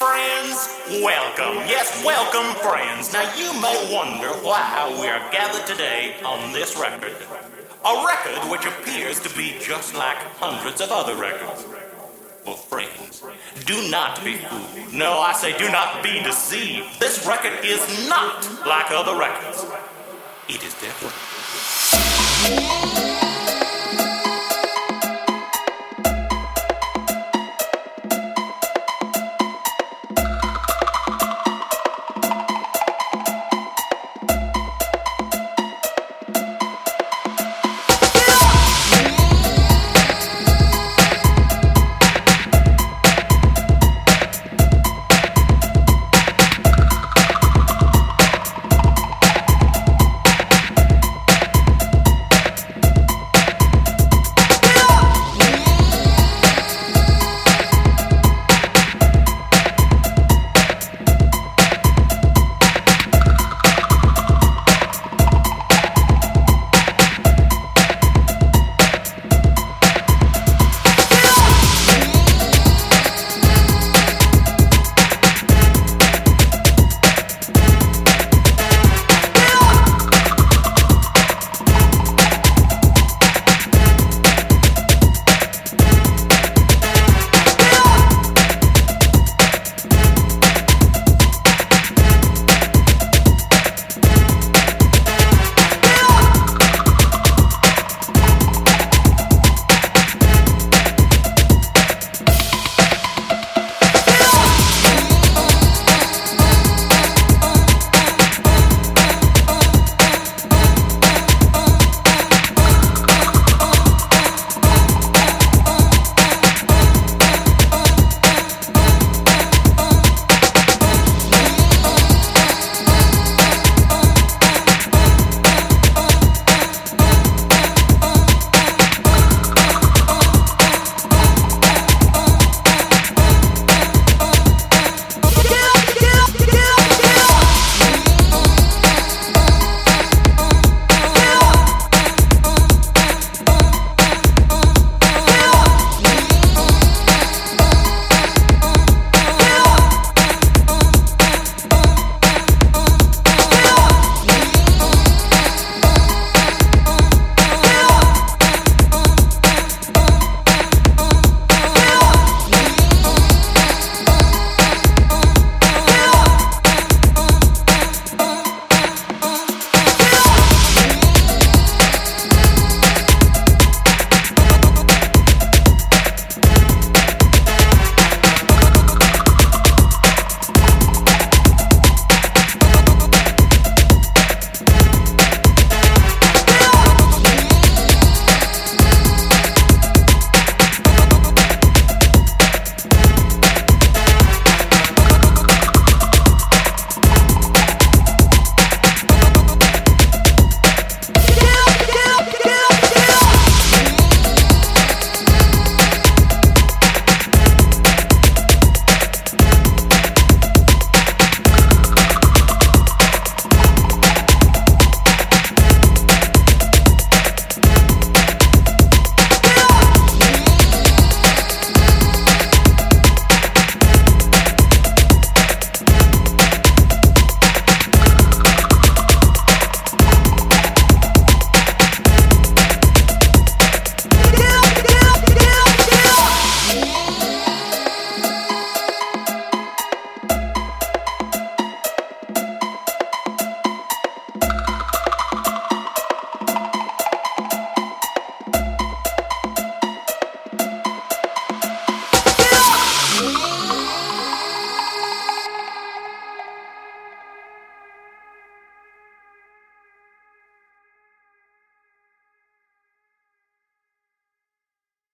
Friends, welcome. Yes, welcome, friends. Now, you may wonder why we are gathered today on this record. A record which appears to be just like hundreds of other records. Well, friends, do not be fooled. No, I say do not be deceived. This record is not like other records. It is different.